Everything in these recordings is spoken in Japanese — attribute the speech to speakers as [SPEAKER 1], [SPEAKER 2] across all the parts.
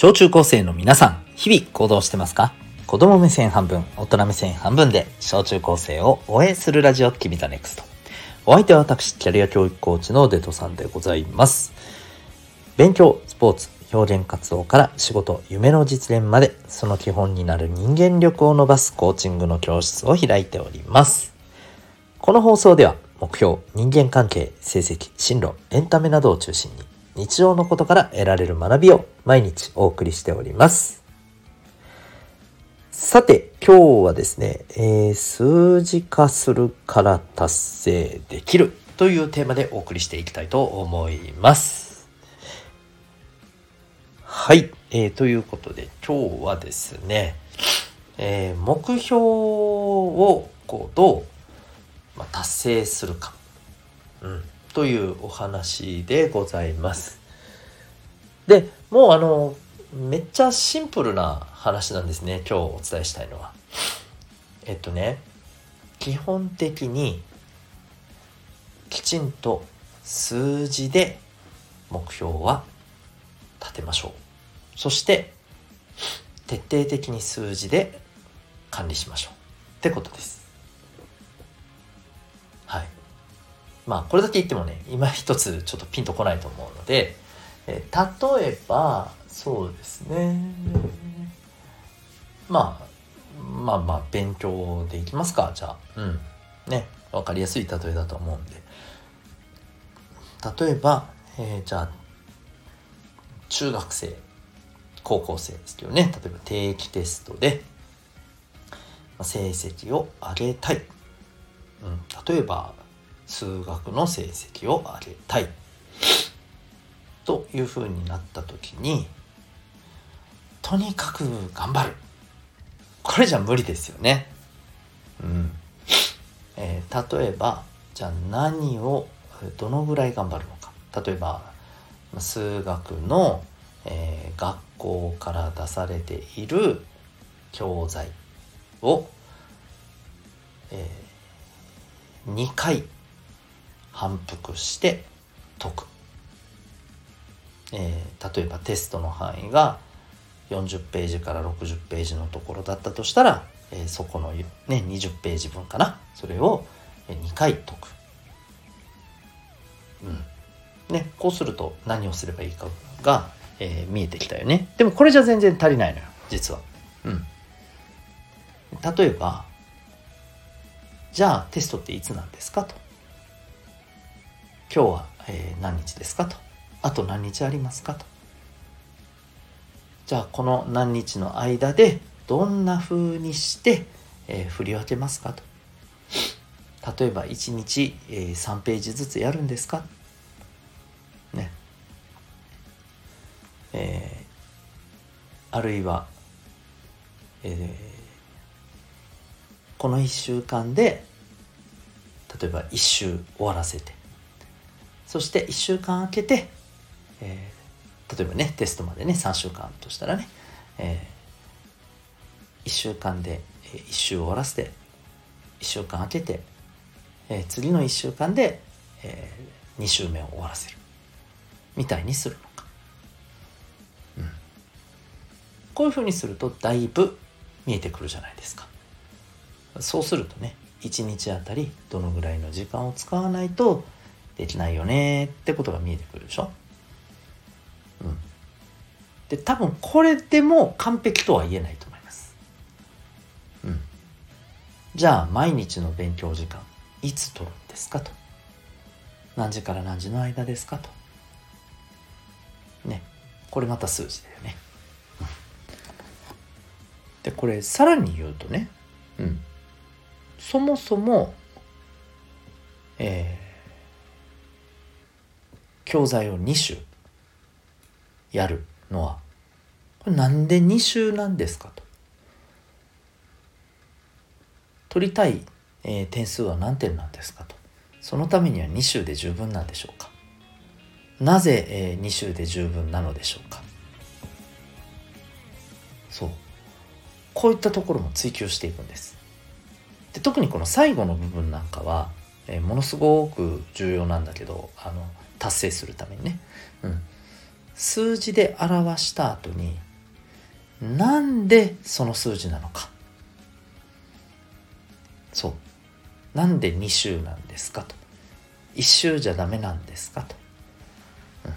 [SPEAKER 1] 小中高生の皆さん、日々行動してますか？子供目線半分、大人目線半分で、小中高生を応援するラジオ、君 the NEXT。お相手は私、キャリア教育コーチのデトさんでございます。勉強、スポーツ、表現活動から仕事、夢の実現まで、その基本になる人間力を伸ばすコーチングの教室を開いております。この放送では、目標、人間関係、成績、進路、エンタメなどを中心に、日常のことから得られる学びを毎日お送りしております。さて、今日はですね、えー、数字化するから達成できるというテーマでお送りしていきたいと思います。はい、えー、ということで今日はですね、えー、目標をこうどう、ま、達成するか、うん、というお話でございます。でもうあのめっちゃシンプルな話なんですね今日お伝えしたいのは。えっとね基本的にきちんと数字で目標は立てましょう。そして徹底的に数字で管理しましょうってことです。はい。まあこれだけ言ってもね今一つちょっとピンとこないと思うのでえ例えばそうですね。まあまあまあ勉強でいきますか。じゃあうん。ね分かりやすい例えだと思うんで。例えば、えー、じゃあ中学生高校生ですけどね。例えば定期テストで成績を上げたい、うん、例えば数学の成績を上げたい。というふうになった時にとにかく頑張る。これじゃ無理ですよね。うん。えー、例えばじゃあ何をどのぐらい頑張るのか。例えば数学の、えー、学校から出されている教材を、えー、2回反復して解く。えー、例えばテストの範囲が40ページから60ページのところだったとしたら、えー、そこの、ね、20ページ分かなそれを2回解く。うんね、こうすると何をすればいいかが、えー、見えてきたよね。でもこれじゃ全然足りないのよ実は。うん、例えばじゃあテストっていつなんですかと。今日は、えー、何日ですかと。あと何日ありますかと。じゃあこの何日の間でどんな風にして、えー、振り分けますかと。例えば1日、えー、3ページずつやるんですかね。えー、あるいは、えー、この1週間で例えば1週終わらせてそして1週間空けてえー、例えばねテストまでね3週間としたらね、えー、1週間で1週終わらせて1週間空けて、えー、次の1週間で、えー、2週目を終わらせる。みたいにするのか、うん、こういうふうにするとだいぶ見えてくるじゃないですか。そうするとね1日あたりどのぐらいの時間を使わないとできないよねってことが見えてくるでしょ、で多分これでも完璧とは言えないと思います。うん、じゃあ毎日の勉強時間いつ取るんですかと。何時から何時の間ですかと。ね。これまた数字だよね。でこれさらに言うとね、うん、そもそも、えー、教材を2種やる。のは。これなんで2週なんですかと。取りたい、えー、点数は何点なんですかと。そのためには2週で十分なんでしょうか。なぜ、えー、2週で十分なのでしょうか。そう。こういったところも追求していくんです。で特にこの最後の部分なんかは、えー、ものすごく重要なんだけどあの達成するためにね、うん、数字で表した後になんでその数字なのか。そう。なんで2週なんですかと。1週じゃダメなんですかと、うん、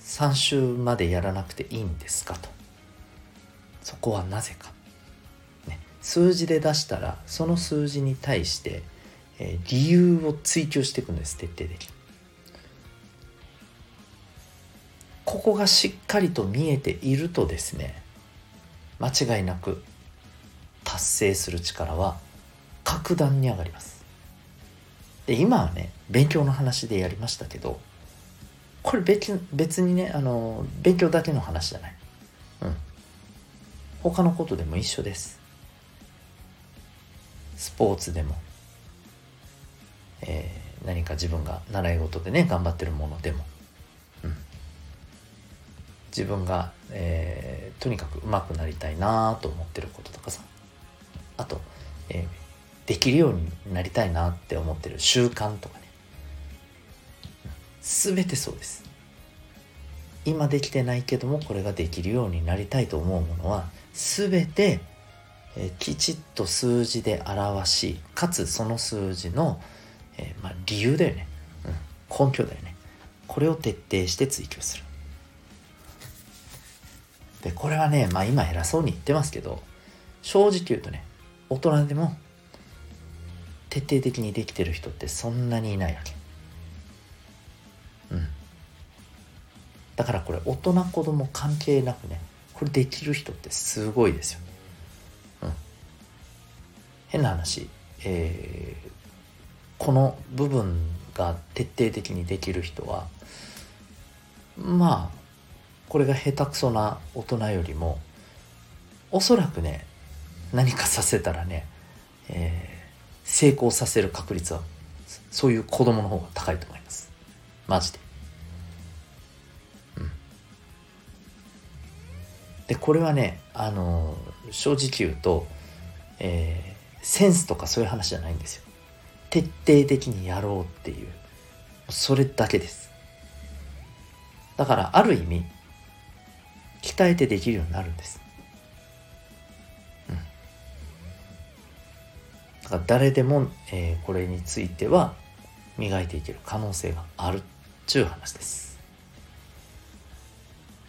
[SPEAKER 1] 3週までやらなくていいんですかと。そこはなぜか、ね、数字で出したらその数字に対して、えー、理由を追求していくんです。徹底的に。ここがしっかりと見えているとですね間違いなく達成する力は格段に上がります。で今はね勉強の話でやりましたけどこれ別別にねあの勉強だけの話じゃない。うん。他のことでも一緒です。スポーツでも、えー、何か自分が習い事でね頑張ってるものでも、自分が、えー、とにかく上手くなりたいなと思ってることとかさ。あと、えー、できるようになりたいなって思ってる習慣とかね。全てそうです。今できてないけどもこれができるようになりたいと思うものは全て、えきちっと数字で表しかつその数字の、えー、まあ、理由だよね、うん、根拠だよね。これを徹底して追求する。でこれはねまあ今偉そうに言ってますけど正直言うとね大人でも徹底的にできてる人ってそんなにいないわけ。うん。だからこれ大人子供関係なくねこれできる人ってすごいですよ、うん、変な話えー、この部分が徹底的にできる人はまあこれが下手くそな大人よりもおそらくね何かさせたらね、えー成功させる確率はそういう子供の方が高いと思います。マジで。うん。でこれはねあの正直言うと、えー、センスとかそういう話じゃないんですよ。徹底的にやろうっていう。それだけです。だからある意味鍛えてできるようになるんです。うん。だから誰でも、えー、これについては磨いていける可能性があるっちゅう話です。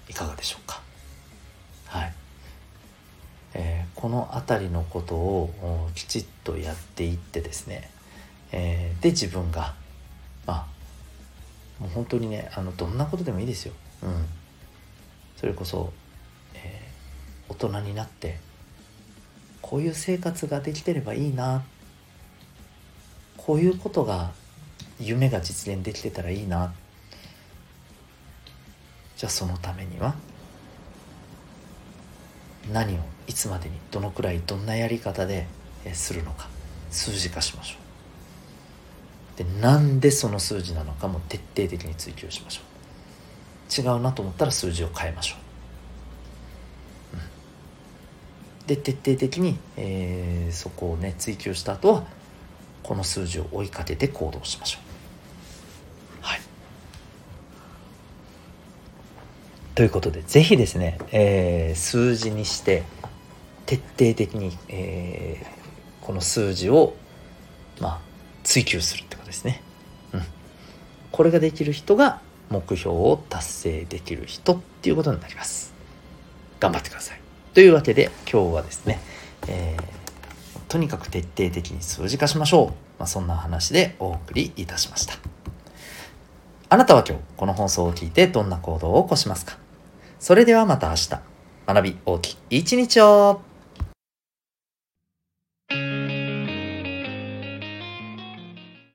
[SPEAKER 1] いかがでしょうか？はい、えー、この辺りのことをきちっとやっていってですね、えー、で自分がまあもう本当にねあのどんなことでもいいですよ、うん、それこそ、えー、大人になってこういう生活ができてればいいなこういうことが夢が実現できてたらいいなじゃあそのためには何をいつまでにどのくらいどんなやり方でするのか数字化しましょう。でなんでその数字なのかも徹底的に追求しましょう。違うなと思ったら数字を変えましょう、うん、で徹底的に、えー、そこをね追求した後はこの数字を追いかけて行動しましょう。はい。ということで是非ですね、えー、数字にして徹底的に、えー、この数字をまあ追求するってことですね。うん。これができる人が目標を達成できる人っていうことになります。頑張ってください。というわけで今日はですね、えーとにかく徹底的に数字化しましょう。まあ、そんな話でお送りいたしました。あなたは今日この放送を聞いてどんな行動を起こしますか？それではまた明日。学び大きい一日を